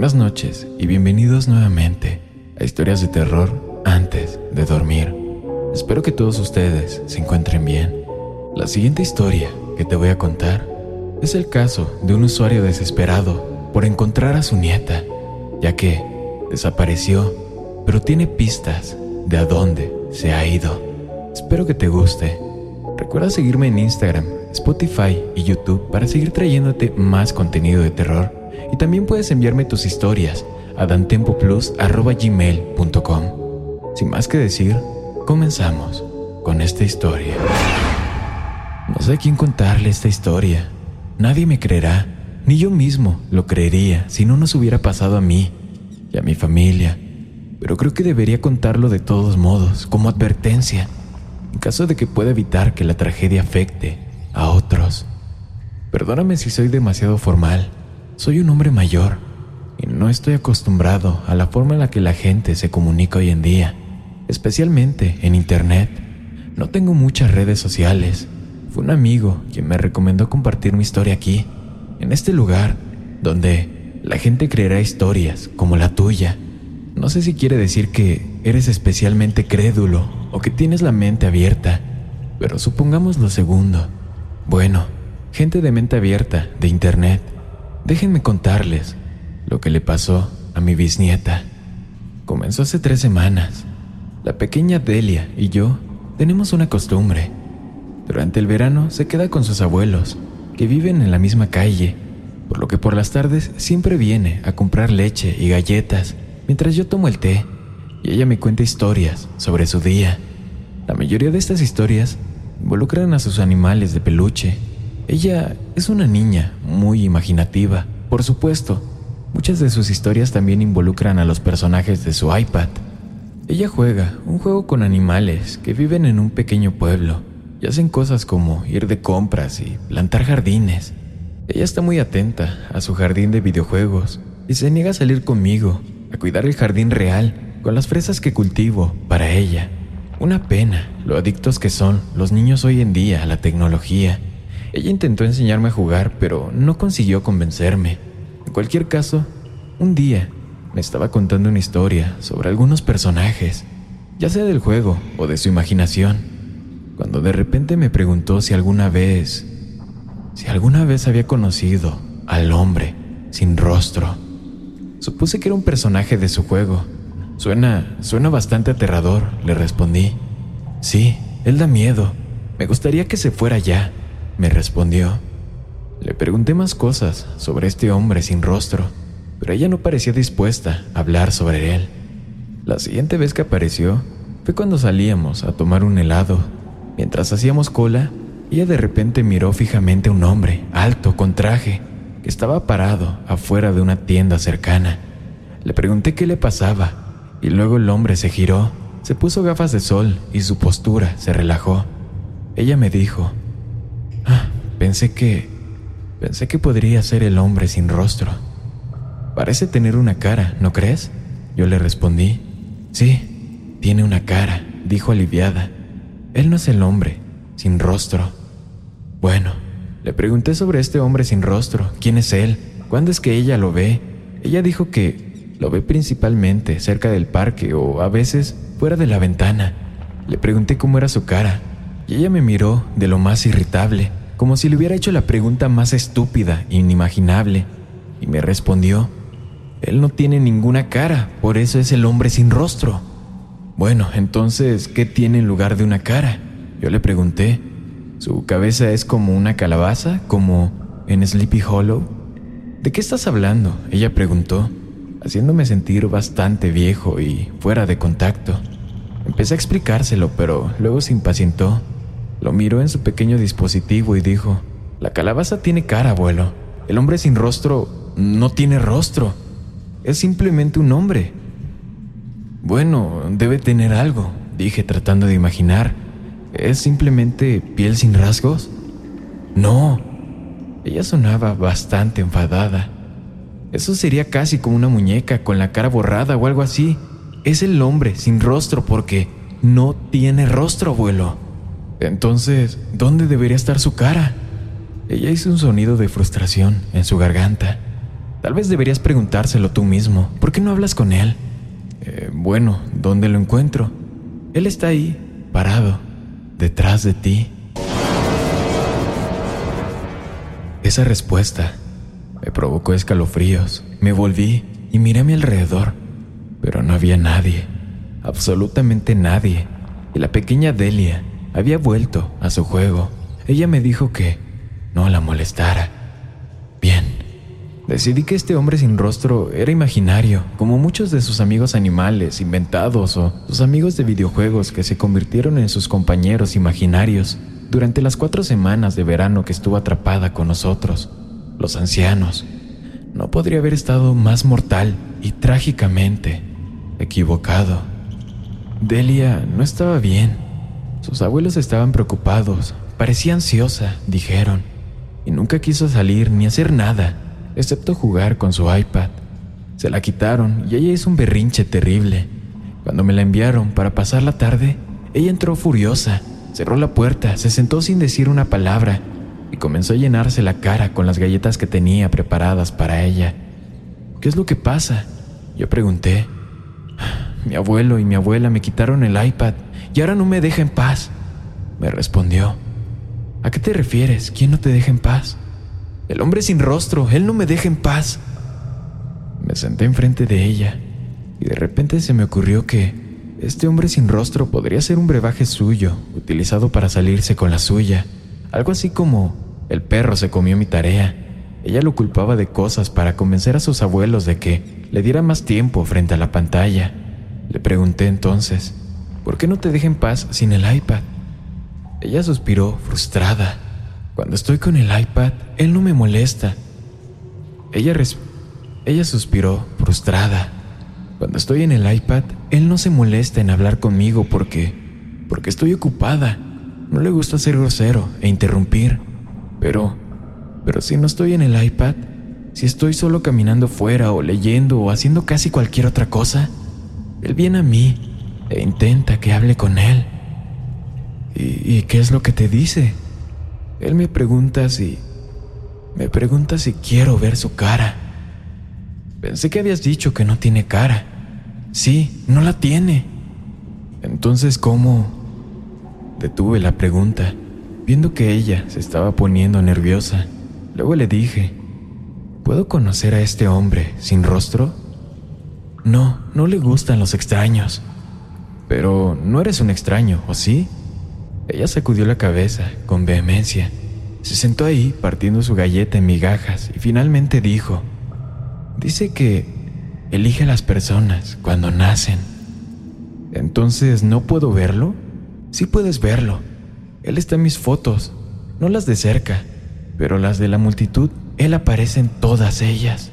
Buenas noches y bienvenidos nuevamente a Historias de Terror antes de dormir. Espero que todos ustedes se encuentren bien. La siguiente historia que te voy a contar es el caso de un usuario desesperado por encontrar a su nieta, ya que desapareció, pero tiene pistas de a dónde se ha ido. Espero que te guste. Recuerda seguirme en Instagram, Spotify y YouTube para seguir trayéndote más contenido de terror y también puedes enviarme tus historias a dantempoplus.gmail.com. Sin más que decir, comenzamos con esta historia. No sé quién contarle esta historia. Nadie me creerá, ni yo mismo lo creería si no nos hubiera pasado a mí y a mi familia. Pero creo que debería contarlo de todos modos, como advertencia, en caso de que pueda evitar que la tragedia afecte a otros. Perdóname si soy demasiado formal, soy un hombre mayor y no estoy acostumbrado a la forma en la que la gente se comunica hoy en día, especialmente en Internet. No tengo muchas redes sociales. Fue un amigo quien me recomendó compartir mi historia aquí, en este lugar, donde la gente creerá historias como la tuya. No sé si quiere decir que eres especialmente crédulo o que tienes la mente abierta, pero supongamos lo segundo. Bueno, gente de mente abierta, de Internet, Déjenme contarles lo que le pasó a mi bisnieta. Comenzó hace tres semanas. La pequeña Delia y yo tenemos una costumbre. Durante el verano se queda con sus abuelos, que viven en la misma calle, por lo que por las tardes siempre viene a comprar leche y galletas mientras yo tomo el té y ella me cuenta historias sobre su día. La mayoría de estas historias involucran a sus animales de peluche ella es una niña muy imaginativa, por supuesto. Muchas de sus historias también involucran a los personajes de su iPad. Ella juega un juego con animales que viven en un pequeño pueblo y hacen cosas como ir de compras y plantar jardines. Ella está muy atenta a su jardín de videojuegos y se niega a salir conmigo a cuidar el jardín real con las fresas que cultivo para ella. Una pena lo adictos que son los niños hoy en día a la tecnología ella intentó enseñarme a jugar, pero no consiguió convencerme. En cualquier caso, un día me estaba contando una historia sobre algunos personajes, ya sea del juego o de su imaginación, cuando de repente me preguntó si alguna vez, si alguna vez había conocido al hombre sin rostro. Supuse que era un personaje de su juego. Suena, suena bastante aterrador, le respondí. Sí, él da miedo. Me gustaría que se fuera ya me respondió. Le pregunté más cosas sobre este hombre sin rostro, pero ella no parecía dispuesta a hablar sobre él. La siguiente vez que apareció fue cuando salíamos a tomar un helado. Mientras hacíamos cola, ella de repente miró fijamente a un hombre, alto, con traje, que estaba parado afuera de una tienda cercana. Le pregunté qué le pasaba, y luego el hombre se giró, se puso gafas de sol y su postura se relajó. Ella me dijo, pensé que... Pensé que podría ser el hombre sin rostro. Parece tener una cara, ¿no crees? Yo le respondí. Sí, tiene una cara, dijo aliviada. Él no es el hombre, sin rostro. Bueno, le pregunté sobre este hombre sin rostro, quién es él, cuándo es que ella lo ve. Ella dijo que lo ve principalmente cerca del parque o a veces fuera de la ventana. Le pregunté cómo era su cara y ella me miró de lo más irritable, como si le hubiera hecho la pregunta más estúpida e inimaginable, y me respondió, Él no tiene ninguna cara, por eso es el hombre sin rostro. Bueno, entonces, ¿qué tiene en lugar de una cara? Yo le pregunté. ¿Su cabeza es como una calabaza, como en Sleepy Hollow? ¿De qué estás hablando? Ella preguntó, haciéndome sentir bastante viejo y fuera de contacto. Empecé a explicárselo, pero luego se impacientó. Lo miró en su pequeño dispositivo y dijo, la calabaza tiene cara, abuelo. El hombre sin rostro no tiene rostro. Es simplemente un hombre. Bueno, debe tener algo, dije tratando de imaginar. ¿Es simplemente piel sin rasgos? No. Ella sonaba bastante enfadada. Eso sería casi como una muñeca con la cara borrada o algo así. Es el hombre sin rostro porque no tiene rostro, abuelo. Entonces, ¿dónde debería estar su cara? Ella hizo un sonido de frustración en su garganta. Tal vez deberías preguntárselo tú mismo. ¿Por qué no hablas con él? Eh, bueno, ¿dónde lo encuentro? Él está ahí, parado, detrás de ti. Esa respuesta me provocó escalofríos. Me volví y miré a mi alrededor, pero no había nadie, absolutamente nadie. Y la pequeña Delia había vuelto a su juego. Ella me dijo que no la molestara. Bien, Decidí que este hombre sin rostro era imaginario, como muchos de sus amigos animales inventados o sus amigos de videojuegos que se convirtieron en sus compañeros imaginarios durante las cuatro semanas de verano que estuvo atrapada con nosotros, los ancianos. No podría haber estado más mortal y trágicamente equivocado. Delia no estaba bien. Sus abuelos estaban preocupados, parecía ansiosa, dijeron, y nunca quiso salir ni hacer nada excepto jugar con su iPad. Se la quitaron y ella hizo un berrinche terrible. Cuando me la enviaron para pasar la tarde, ella entró furiosa, cerró la puerta, se sentó sin decir una palabra y comenzó a llenarse la cara con las galletas que tenía preparadas para ella. ¿Qué es lo que pasa? Yo pregunté. Mi abuelo y mi abuela me quitaron el iPad y ahora no me deja en paz. Me respondió. ¿A qué te refieres? ¿Quién no te deja en paz? El hombre sin rostro, él no me deja en paz. Me senté enfrente de ella y de repente se me ocurrió que este hombre sin rostro podría ser un brebaje suyo, utilizado para salirse con la suya. Algo así como el perro se comió mi tarea. Ella lo culpaba de cosas para convencer a sus abuelos de que le diera más tiempo frente a la pantalla. Le pregunté entonces, ¿por qué no te deja en paz sin el iPad? Ella suspiró frustrada. Cuando estoy con el iPad, él no me molesta. Ella, ella suspiró, frustrada. Cuando estoy en el iPad, él no se molesta en hablar conmigo porque... porque estoy ocupada. No le gusta ser grosero e interrumpir. Pero... pero si no estoy en el iPad, si estoy solo caminando fuera o leyendo o haciendo casi cualquier otra cosa, él viene a mí e intenta que hable con él. ¿Y, y qué es lo que te dice? Él me pregunta si... Me pregunta si quiero ver su cara. Pensé que habías dicho que no tiene cara. Sí, no la tiene. Entonces, ¿cómo? Detuve la pregunta, viendo que ella se estaba poniendo nerviosa. Luego le dije, ¿puedo conocer a este hombre sin rostro? No, no le gustan los extraños. Pero no eres un extraño, ¿o sí? Ella sacudió la cabeza con vehemencia. Se sentó ahí partiendo su galleta en migajas y finalmente dijo, dice que elige a las personas cuando nacen. Entonces, ¿no puedo verlo? Sí puedes verlo. Él está en mis fotos, no las de cerca, pero las de la multitud, él aparece en todas ellas.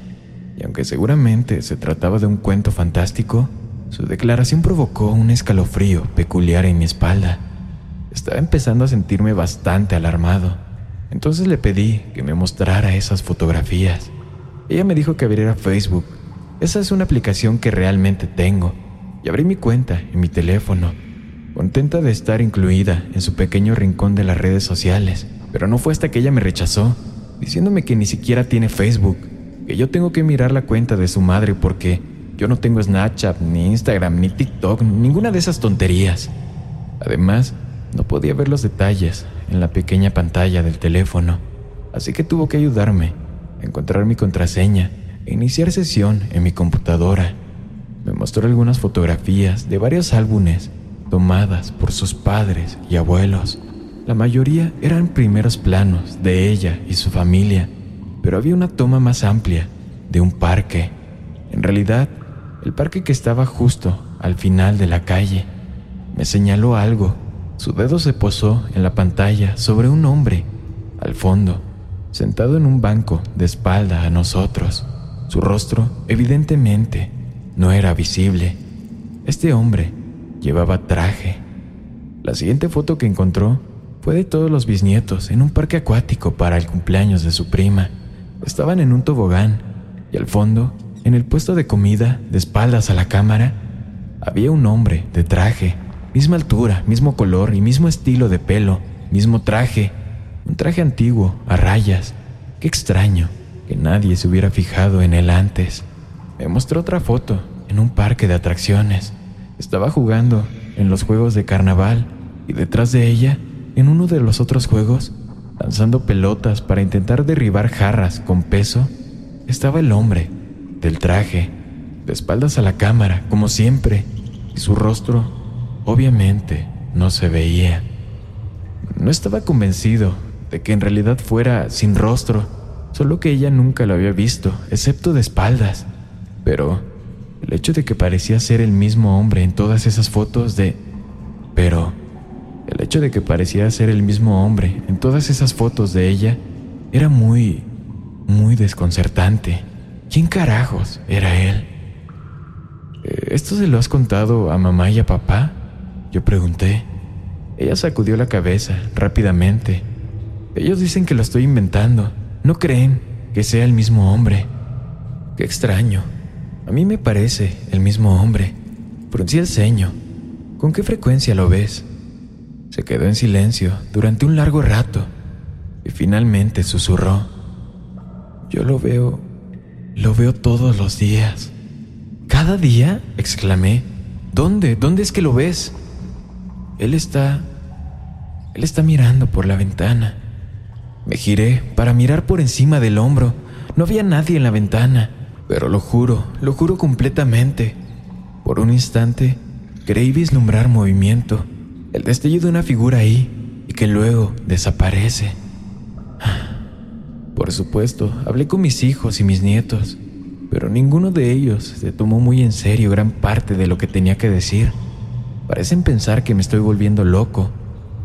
Y aunque seguramente se trataba de un cuento fantástico, su declaración provocó un escalofrío peculiar en mi espalda. Estaba empezando a sentirme bastante alarmado. Entonces le pedí que me mostrara esas fotografías. Ella me dijo que abriera Facebook. Esa es una aplicación que realmente tengo. Y abrí mi cuenta en mi teléfono, contenta de estar incluida en su pequeño rincón de las redes sociales. Pero no fue hasta que ella me rechazó, diciéndome que ni siquiera tiene Facebook, que yo tengo que mirar la cuenta de su madre porque yo no tengo Snapchat, ni Instagram, ni TikTok, ninguna de esas tonterías. Además, no podía ver los detalles en la pequeña pantalla del teléfono, así que tuvo que ayudarme a encontrar mi contraseña e iniciar sesión en mi computadora. Me mostró algunas fotografías de varios álbumes tomadas por sus padres y abuelos. La mayoría eran primeros planos de ella y su familia, pero había una toma más amplia de un parque. En realidad, el parque que estaba justo al final de la calle. Me señaló algo. Su dedo se posó en la pantalla sobre un hombre, al fondo, sentado en un banco de espalda a nosotros. Su rostro, evidentemente, no era visible. Este hombre llevaba traje. La siguiente foto que encontró fue de todos los bisnietos en un parque acuático para el cumpleaños de su prima. Estaban en un tobogán y al fondo, en el puesto de comida, de espaldas a la cámara, había un hombre de traje, misma altura, mismo color y mismo estilo de pelo, mismo traje, un traje antiguo, a rayas. Qué extraño que nadie se hubiera fijado en él antes. Me mostró otra foto en un parque de atracciones. Estaba jugando en los juegos de carnaval y detrás de ella, en uno de los otros juegos, lanzando pelotas para intentar derribar jarras con peso, estaba el hombre del traje, de espaldas a la cámara, como siempre, y su rostro obviamente no se veía. No estaba convencido de que en realidad fuera sin rostro, solo que ella nunca lo había visto, excepto de espaldas. Pero el hecho de que parecía ser el mismo hombre en todas esas fotos de... Pero el hecho de que parecía ser el mismo hombre en todas esas fotos de ella era muy, muy desconcertante. ¿Quién carajos era él? Eh, ¿Esto se lo has contado a mamá y a papá? Yo pregunté. Ella sacudió la cabeza rápidamente. Ellos dicen que lo estoy inventando. No creen que sea el mismo hombre. Qué extraño. A mí me parece el mismo hombre. Fruncí el ceño. ¿Con qué frecuencia lo ves? Se quedó en silencio durante un largo rato y finalmente susurró. Yo lo veo, lo veo todos los días. ¿Cada día? exclamé. ¿Dónde? ¿Dónde es que lo ves? Él está... Él está mirando por la ventana. Me giré para mirar por encima del hombro. No había nadie en la ventana. Pero lo juro, lo juro completamente. Por un instante, creí vislumbrar movimiento, el destello de una figura ahí y que luego desaparece. Por supuesto, hablé con mis hijos y mis nietos, pero ninguno de ellos se tomó muy en serio gran parte de lo que tenía que decir. Parecen pensar que me estoy volviendo loco,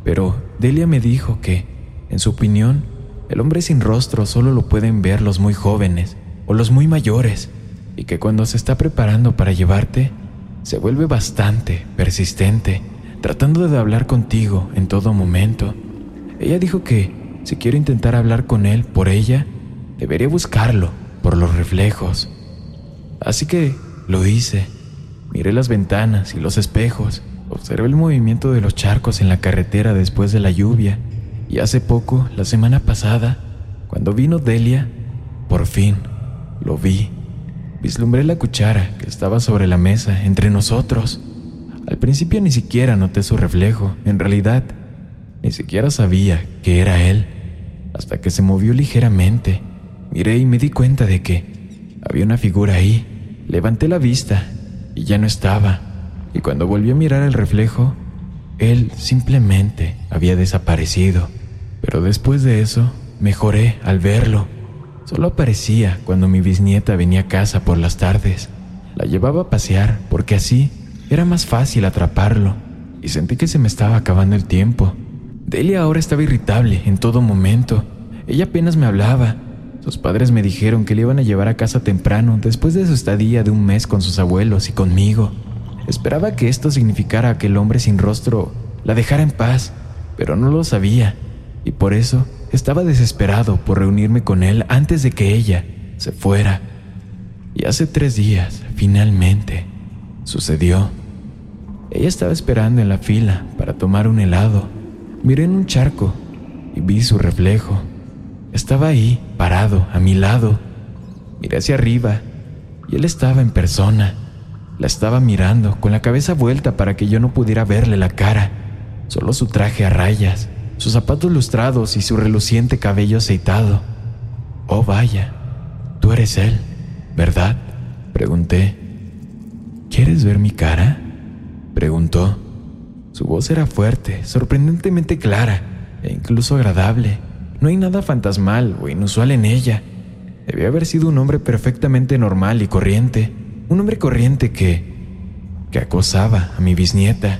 pero Delia me dijo que, en su opinión, el hombre sin rostro solo lo pueden ver los muy jóvenes o los muy mayores, y que cuando se está preparando para llevarte, se vuelve bastante persistente, tratando de hablar contigo en todo momento. Ella dijo que, si quiero intentar hablar con él por ella, debería buscarlo por los reflejos. Así que lo hice. Miré las ventanas y los espejos, observé el movimiento de los charcos en la carretera después de la lluvia, y hace poco, la semana pasada, cuando vino Delia, por fin lo vi. Vislumbré la cuchara que estaba sobre la mesa entre nosotros. Al principio ni siquiera noté su reflejo, en realidad, ni siquiera sabía que era él, hasta que se movió ligeramente. Miré y me di cuenta de que había una figura ahí. Levanté la vista y ya no estaba. Y cuando volví a mirar el reflejo, él simplemente había desaparecido. Pero después de eso, mejoré al verlo. Solo aparecía cuando mi bisnieta venía a casa por las tardes. La llevaba a pasear porque así era más fácil atraparlo y sentí que se me estaba acabando el tiempo. Delia ahora estaba irritable en todo momento. Ella apenas me hablaba. Sus padres me dijeron que le iban a llevar a casa temprano después de su estadía de un mes con sus abuelos y conmigo. Esperaba que esto significara que el hombre sin rostro la dejara en paz, pero no lo sabía, y por eso estaba desesperado por reunirme con él antes de que ella se fuera. Y hace tres días, finalmente, sucedió. Ella estaba esperando en la fila para tomar un helado. Miré en un charco y vi su reflejo. Estaba ahí, parado, a mi lado. Miré hacia arriba y él estaba en persona. La estaba mirando con la cabeza vuelta para que yo no pudiera verle la cara, solo su traje a rayas sus zapatos lustrados y su reluciente cabello aceitado. Oh, vaya, tú eres él. ¿verdad? Pregunté. ¿Quieres ver mi cara? Preguntó. Su voz era fuerte, sorprendentemente clara e incluso agradable. No hay nada fantasmal o inusual en ella. Debía haber sido un hombre perfectamente normal y corriente. Un hombre corriente que... que acosaba a mi bisnieta.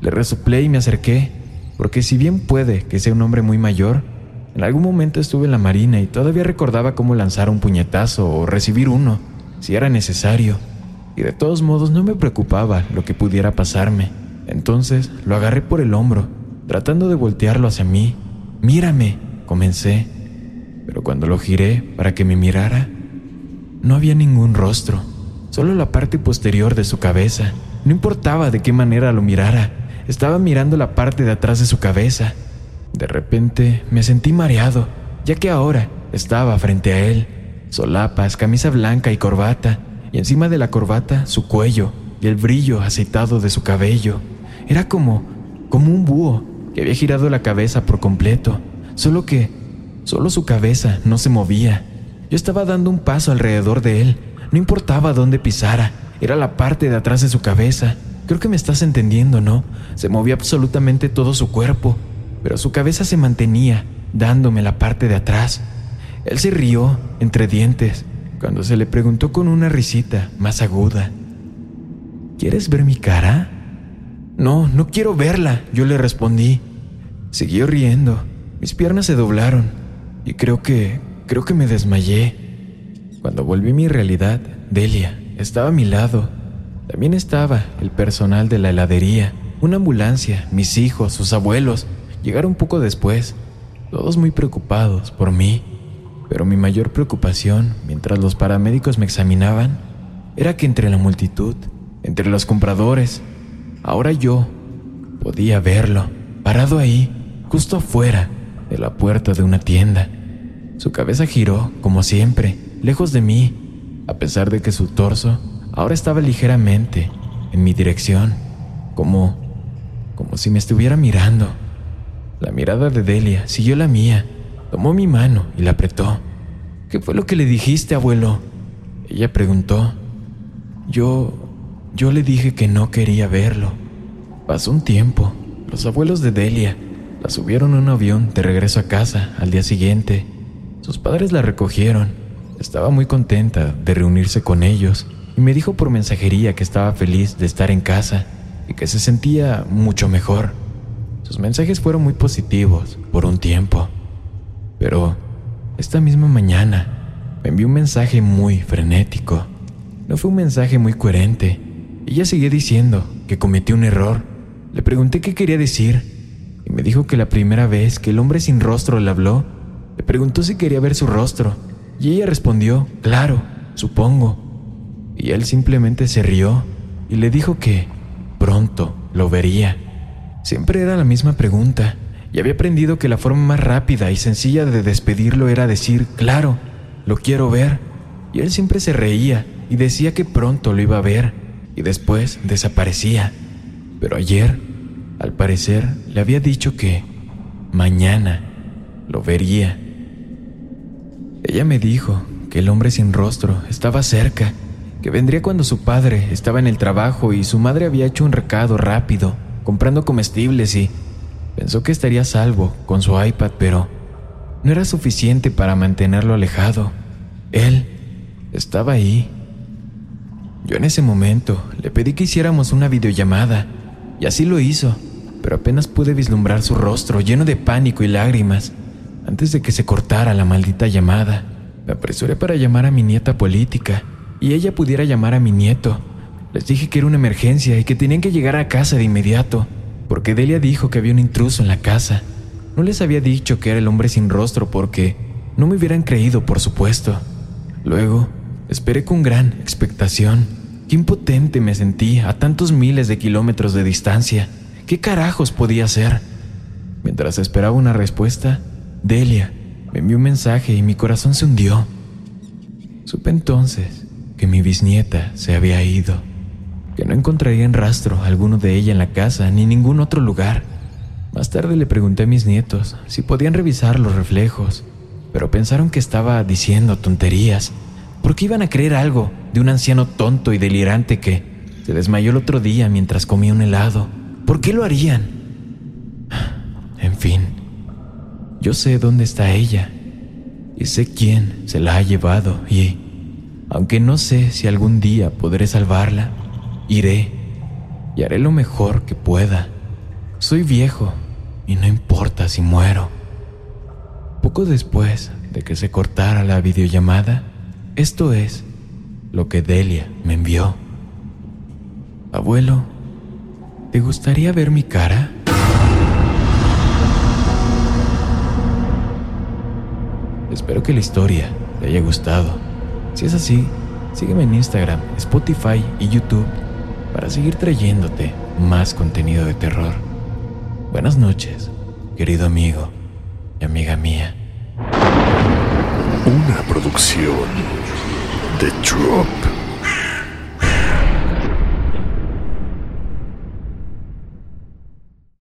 Le resoplé y me acerqué, porque si bien puede que sea un hombre muy mayor, en algún momento estuve en la marina y todavía recordaba cómo lanzar un puñetazo o recibir uno, si era necesario. Y de todos modos no me preocupaba lo que pudiera pasarme. Entonces lo agarré por el hombro, tratando de voltearlo hacia mí. Mírame, comencé. Pero cuando lo giré para que me mirara, no había ningún rostro, solo la parte posterior de su cabeza. No importaba de qué manera lo mirara, estaba mirando la parte de atrás de su cabeza. De repente me sentí mareado, ya que ahora estaba frente a él, solapas, camisa blanca y corbata, y encima de la corbata su cuello y el brillo aceitado de su cabello. Era como, como un búho que había girado la cabeza por completo, solo que, solo su cabeza no se movía. Yo estaba dando un paso alrededor de él, no importaba dónde pisara, era la parte de atrás de su cabeza. Creo que me estás entendiendo, ¿no? Se movía absolutamente todo su cuerpo, pero su cabeza se mantenía, dándome la parte de atrás. Él se rió entre dientes cuando se le preguntó con una risita más aguda. ¿Quieres ver mi cara? No, no quiero verla, yo le respondí. Siguió riendo, mis piernas se doblaron y creo que, creo que me desmayé. Cuando volví a mi realidad, Delia estaba a mi lado. También estaba el personal de la heladería, una ambulancia, mis hijos, sus abuelos. Llegaron poco después, todos muy preocupados por mí. Pero mi mayor preocupación, mientras los paramédicos me examinaban, era que entre la multitud, entre los compradores, ahora yo podía verlo, parado ahí, justo afuera de la puerta de una tienda. Su cabeza giró, como siempre, lejos de mí, a pesar de que su torso ahora estaba ligeramente en mi dirección, como como si me estuviera mirando. La mirada de Delia siguió la mía, tomó mi mano y la apretó. ¿Qué fue lo que le dijiste, abuelo? Ella preguntó. Yo... yo le dije que no quería verlo. Pasó un tiempo. Los abuelos de Delia la subieron a un avión de regreso a casa al día siguiente. Sus padres la recogieron. Estaba muy contenta de reunirse con ellos y me dijo por mensajería que estaba feliz de estar en casa y que se sentía mucho mejor. Sus mensajes fueron muy positivos por un tiempo. Pero esta misma mañana me envió un mensaje muy frenético. No fue un mensaje muy coherente. Ella seguía diciendo que cometí un error. Le pregunté qué quería decir y me dijo que la primera vez que el hombre sin rostro le habló, le preguntó si quería ver su rostro y ella respondió, claro, supongo. Y él simplemente se rió y le dijo que pronto lo vería. Siempre era la misma pregunta y había aprendido que la forma más rápida y sencilla de despedirlo era decir, claro, lo quiero ver. Y él siempre se reía y decía que pronto lo iba a ver y después desaparecía. Pero ayer, al parecer, le había dicho que mañana lo vería. Ella me dijo que el hombre sin rostro estaba cerca, que vendría cuando su padre estaba en el trabajo y su madre había hecho un recado rápido, comprando comestibles y Pensó que estaría salvo con su iPad, pero no era suficiente para mantenerlo alejado. Él estaba ahí. Yo en ese momento le pedí que hiciéramos una videollamada, y así lo hizo, pero apenas pude vislumbrar su rostro lleno de pánico y lágrimas antes de que se cortara la maldita llamada. Me apresuré para llamar a mi nieta política, y ella pudiera llamar a mi nieto. Les dije que era una emergencia y que tenían que llegar a casa de inmediato porque Delia dijo que había un intruso en la casa. No les había dicho que era el hombre sin rostro porque no me hubieran creído, por supuesto. Luego, esperé con gran expectación. Qué impotente me sentí a tantos miles de kilómetros de distancia. ¿Qué carajos podía hacer? Mientras esperaba una respuesta, Delia me envió un mensaje y mi corazón se hundió. Supe entonces que mi bisnieta se había ido que no encontrarían rastro alguno de ella en la casa ni ningún otro lugar. Más tarde le pregunté a mis nietos si podían revisar los reflejos, pero pensaron que estaba diciendo tonterías. ¿Por qué iban a creer algo de un anciano tonto y delirante que se desmayó el otro día mientras comía un helado? ¿Por qué lo harían? En fin, yo sé dónde está ella y sé quién se la ha llevado y, aunque no sé si algún día podré salvarla, iré y haré lo mejor que pueda. Soy viejo y no importa si muero. Poco después de que se cortara la videollamada, esto es lo que Delia me envió. Abuelo, ¿te gustaría ver mi cara? Espero que la historia te haya gustado. Si es así, sígueme en Instagram, Spotify y YouTube para seguir trayéndote más contenido de terror. Buenas noches, querido amigo y amiga mía. Una producción de Drop.